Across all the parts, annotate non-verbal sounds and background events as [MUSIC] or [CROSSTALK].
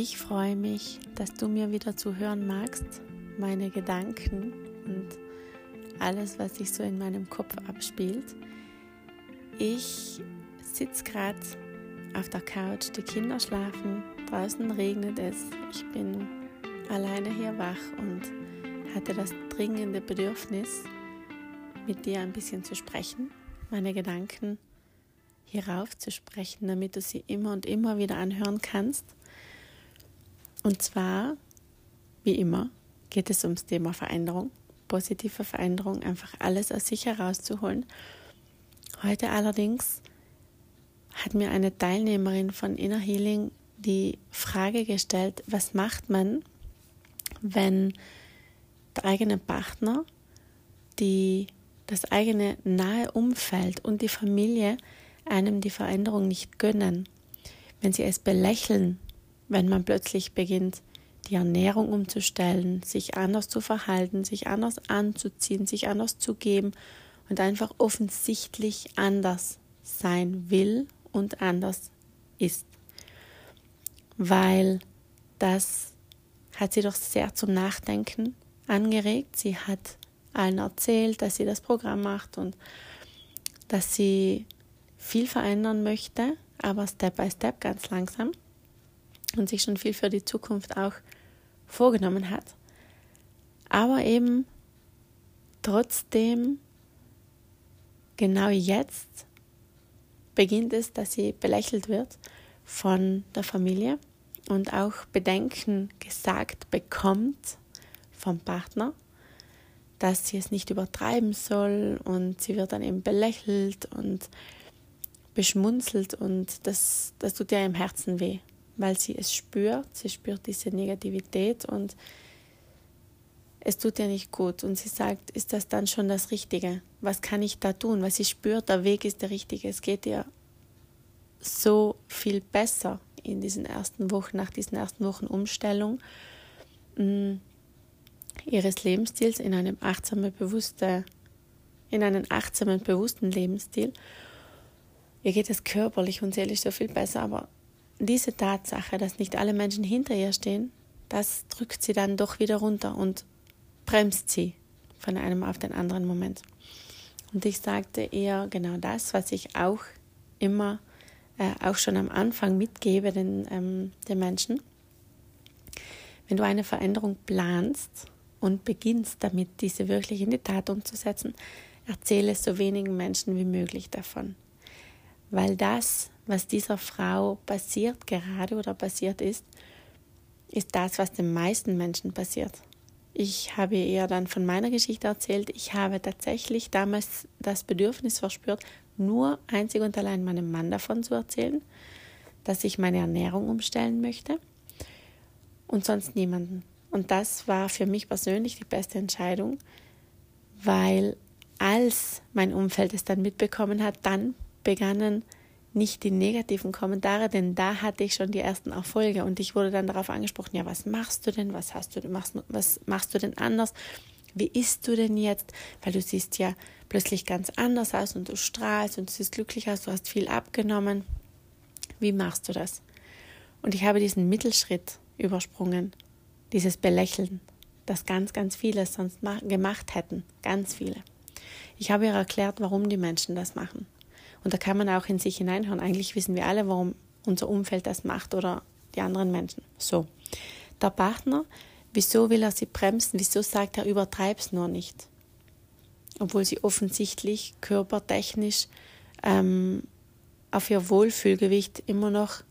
Ich freue mich, dass du mir wieder zuhören magst, meine Gedanken und alles, was sich so in meinem Kopf abspielt. Ich sitze gerade auf der Couch, die Kinder schlafen, draußen regnet es, ich bin alleine hier wach und hatte das dringende Bedürfnis, mit dir ein bisschen zu sprechen, meine Gedanken hierauf zu sprechen, damit du sie immer und immer wieder anhören kannst. Und zwar, wie immer, geht es ums Thema Veränderung, positive Veränderung, einfach alles aus sich herauszuholen. Heute allerdings hat mir eine Teilnehmerin von Inner Healing die Frage gestellt, was macht man, wenn der eigene Partner die das eigene nahe Umfeld und die Familie einem die Veränderung nicht gönnen, wenn sie es belächeln, wenn man plötzlich beginnt, die Ernährung umzustellen, sich anders zu verhalten, sich anders anzuziehen, sich anders zu geben und einfach offensichtlich anders sein will und anders ist. Weil das hat sie doch sehr zum Nachdenken angeregt. Sie hat allen erzählt, dass sie das Programm macht und dass sie viel verändern möchte, aber Step by Step ganz langsam und sich schon viel für die Zukunft auch vorgenommen hat. Aber eben trotzdem genau jetzt beginnt es, dass sie belächelt wird von der Familie und auch Bedenken gesagt bekommt vom Partner dass sie es nicht übertreiben soll und sie wird dann eben belächelt und beschmunzelt und das, das tut ja im Herzen weh, weil sie es spürt, sie spürt diese Negativität und es tut ihr nicht gut und sie sagt, ist das dann schon das Richtige? Was kann ich da tun? Weil sie spürt, der Weg ist der richtige. Es geht ihr so viel besser in diesen ersten Wochen, nach diesen ersten Wochen Umstellung. Mm, ihres Lebensstils in einem achtsamen, bewusste, in einen achtsamen, bewussten Lebensstil. Ihr geht es körperlich und seelisch so viel besser, aber diese Tatsache, dass nicht alle Menschen hinter ihr stehen, das drückt sie dann doch wieder runter und bremst sie von einem auf den anderen Moment. Und ich sagte ihr genau das, was ich auch immer, äh, auch schon am Anfang mitgebe den, ähm, den Menschen. Wenn du eine Veränderung planst, und beginnst damit, diese wirklich in die Tat umzusetzen, erzähle so wenigen Menschen wie möglich davon. Weil das, was dieser Frau passiert gerade oder passiert ist, ist das, was den meisten Menschen passiert. Ich habe ihr dann von meiner Geschichte erzählt. Ich habe tatsächlich damals das Bedürfnis verspürt, nur einzig und allein meinem Mann davon zu erzählen, dass ich meine Ernährung umstellen möchte und sonst niemanden. Und das war für mich persönlich die beste Entscheidung, weil als mein Umfeld es dann mitbekommen hat, dann begannen nicht die negativen Kommentare, denn da hatte ich schon die ersten Erfolge und ich wurde dann darauf angesprochen, ja, was machst du denn? Was hast du machst, was machst du denn anders? Wie isst du denn jetzt? Weil du siehst ja plötzlich ganz anders aus und du strahlst und du siehst glücklich aus, du hast viel abgenommen. Wie machst du das? Und ich habe diesen Mittelschritt übersprungen dieses Belächeln, das ganz, ganz viele sonst gemacht hätten, ganz viele. Ich habe ihr erklärt, warum die Menschen das machen. Und da kann man auch in sich hineinhören. Eigentlich wissen wir alle, warum unser Umfeld das macht oder die anderen Menschen. So, der Partner, wieso will er sie bremsen? Wieso sagt er, übertreib's nur nicht? Obwohl sie offensichtlich körpertechnisch ähm, auf ihr Wohlfühlgewicht immer noch,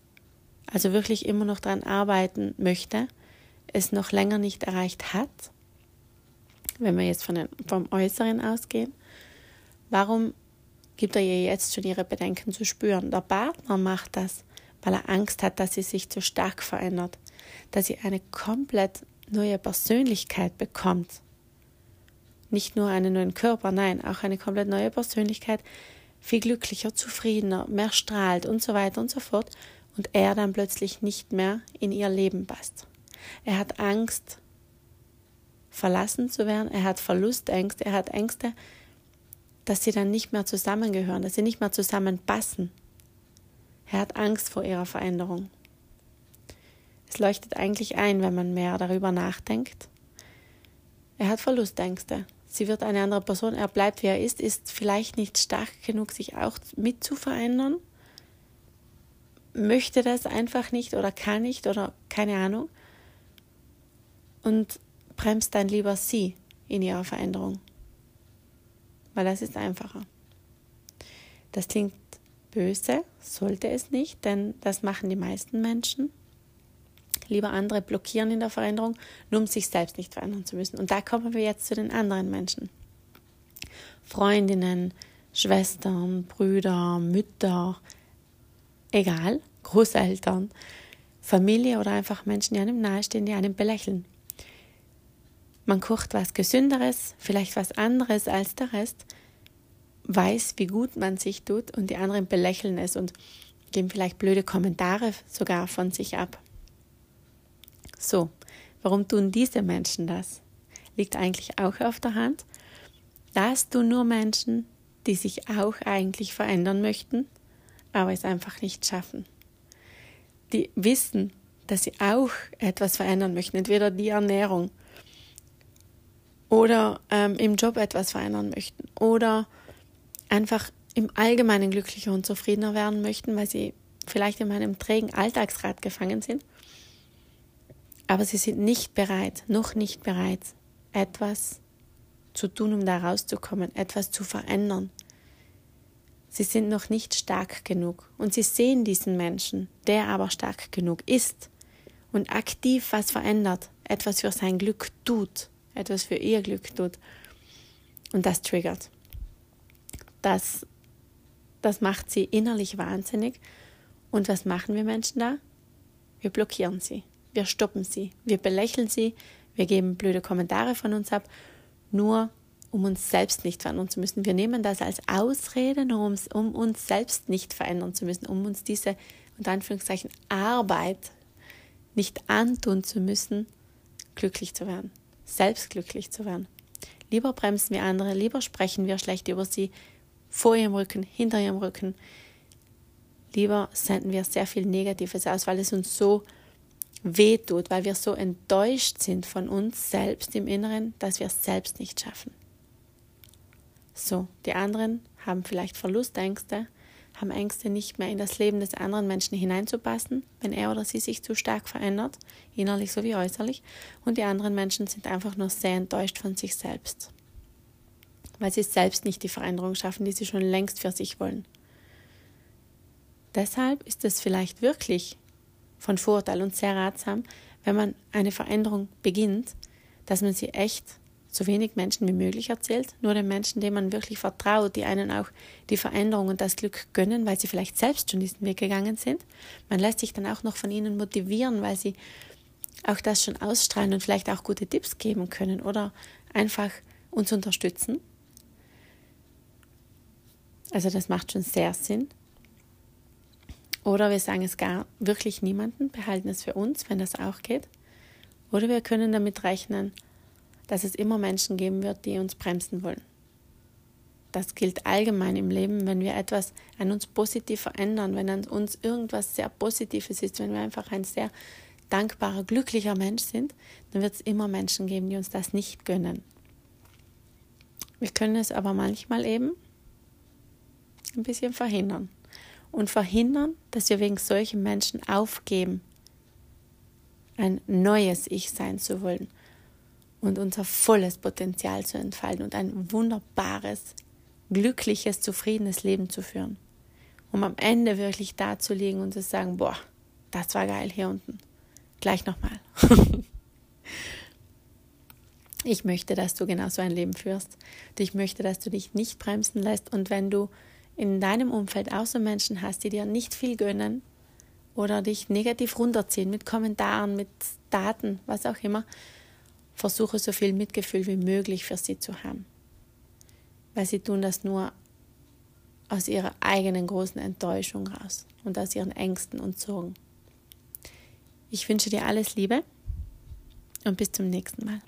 also wirklich immer noch daran arbeiten möchte es noch länger nicht erreicht hat, wenn wir jetzt von den, vom Äußeren ausgehen, warum gibt er ihr jetzt schon ihre Bedenken zu spüren? Der Partner macht das, weil er Angst hat, dass sie sich zu stark verändert, dass sie eine komplett neue Persönlichkeit bekommt. Nicht nur einen neuen Körper, nein, auch eine komplett neue Persönlichkeit, viel glücklicher, zufriedener, mehr strahlt und so weiter und so fort und er dann plötzlich nicht mehr in ihr Leben passt. Er hat Angst, verlassen zu werden. Er hat Verlustängste. Er hat Ängste, dass sie dann nicht mehr zusammengehören, dass sie nicht mehr zusammenpassen. Er hat Angst vor ihrer Veränderung. Es leuchtet eigentlich ein, wenn man mehr darüber nachdenkt. Er hat Verlustängste. Sie wird eine andere Person, er bleibt wie er ist, ist vielleicht nicht stark genug, sich auch mit zu verändern, möchte das einfach nicht oder kann nicht oder keine Ahnung und bremst dann lieber sie in ihrer Veränderung, weil das ist einfacher. Das klingt böse, sollte es nicht, denn das machen die meisten Menschen. Lieber andere blockieren in der Veränderung, nur um sich selbst nicht verändern zu müssen. Und da kommen wir jetzt zu den anderen Menschen. Freundinnen, Schwestern, Brüder, Mütter, egal, Großeltern, Familie oder einfach Menschen, die einem nahestehen, die einem belächeln. Man kocht was Gesünderes, vielleicht was anderes als der Rest, weiß, wie gut man sich tut und die anderen belächeln es und geben vielleicht blöde Kommentare sogar von sich ab. So, warum tun diese Menschen das? Liegt eigentlich auch auf der Hand. Das tun nur Menschen, die sich auch eigentlich verändern möchten, aber es einfach nicht schaffen. Die wissen, dass sie auch etwas verändern möchten, entweder die Ernährung oder ähm, im Job etwas verändern möchten oder einfach im Allgemeinen glücklicher und zufriedener werden möchten, weil sie vielleicht in einem trägen Alltagsrad gefangen sind. Aber sie sind nicht bereit, noch nicht bereit, etwas zu tun, um da rauszukommen, etwas zu verändern. Sie sind noch nicht stark genug und sie sehen diesen Menschen, der aber stark genug ist und aktiv was verändert, etwas für sein Glück tut, etwas für ihr Glück tut. Und das triggert das, das macht sie innerlich wahnsinnig. Und was machen wir Menschen da? Wir blockieren sie, wir stoppen sie, wir belächeln sie, wir geben blöde Kommentare von uns ab, nur um uns selbst nicht verändern zu müssen. Wir nehmen das als Ausrede, nur um, um uns selbst nicht verändern zu müssen, um uns diese, unter Anführungszeichen, Arbeit nicht antun zu müssen, glücklich zu werden, selbst glücklich zu werden. Lieber bremsen wir andere, lieber sprechen wir schlecht über sie, vor ihrem Rücken, hinter ihrem Rücken. Lieber senden wir sehr viel Negatives aus, weil es uns so weh tut, weil wir so enttäuscht sind von uns selbst im Inneren, dass wir es selbst nicht schaffen. So, die anderen haben vielleicht Verlustängste, haben Ängste, nicht mehr in das Leben des anderen Menschen hineinzupassen, wenn er oder sie sich zu stark verändert, innerlich sowie äußerlich, und die anderen Menschen sind einfach nur sehr enttäuscht von sich selbst weil sie selbst nicht die Veränderung schaffen, die sie schon längst für sich wollen. Deshalb ist es vielleicht wirklich von Vorteil und sehr ratsam, wenn man eine Veränderung beginnt, dass man sie echt so wenig Menschen wie möglich erzählt, nur den Menschen, denen man wirklich vertraut, die einen auch die Veränderung und das Glück gönnen, weil sie vielleicht selbst schon diesen Weg gegangen sind. Man lässt sich dann auch noch von ihnen motivieren, weil sie auch das schon ausstrahlen und vielleicht auch gute Tipps geben können oder einfach uns unterstützen. Also das macht schon sehr Sinn. Oder wir sagen es gar wirklich niemanden, behalten es für uns, wenn das auch geht. Oder wir können damit rechnen, dass es immer Menschen geben wird, die uns bremsen wollen. Das gilt allgemein im Leben, wenn wir etwas an uns positiv verändern, wenn an uns irgendwas sehr Positives ist, wenn wir einfach ein sehr dankbarer, glücklicher Mensch sind, dann wird es immer Menschen geben, die uns das nicht gönnen. Wir können es aber manchmal eben ein bisschen verhindern. Und verhindern, dass wir wegen solchen Menschen aufgeben, ein neues Ich sein zu wollen und unser volles Potenzial zu entfalten und ein wunderbares, glückliches, zufriedenes Leben zu führen. Um am Ende wirklich da zu liegen und zu sagen, boah, das war geil hier unten. Gleich nochmal. [LAUGHS] ich möchte, dass du genau so ein Leben führst. Und ich möchte, dass du dich nicht bremsen lässt. Und wenn du in deinem Umfeld auch so Menschen hast, die dir nicht viel gönnen oder dich negativ runterziehen mit Kommentaren, mit Daten, was auch immer, versuche so viel Mitgefühl wie möglich für sie zu haben. Weil sie tun das nur aus ihrer eigenen großen Enttäuschung raus und aus ihren Ängsten und Sorgen. Ich wünsche dir alles Liebe und bis zum nächsten Mal.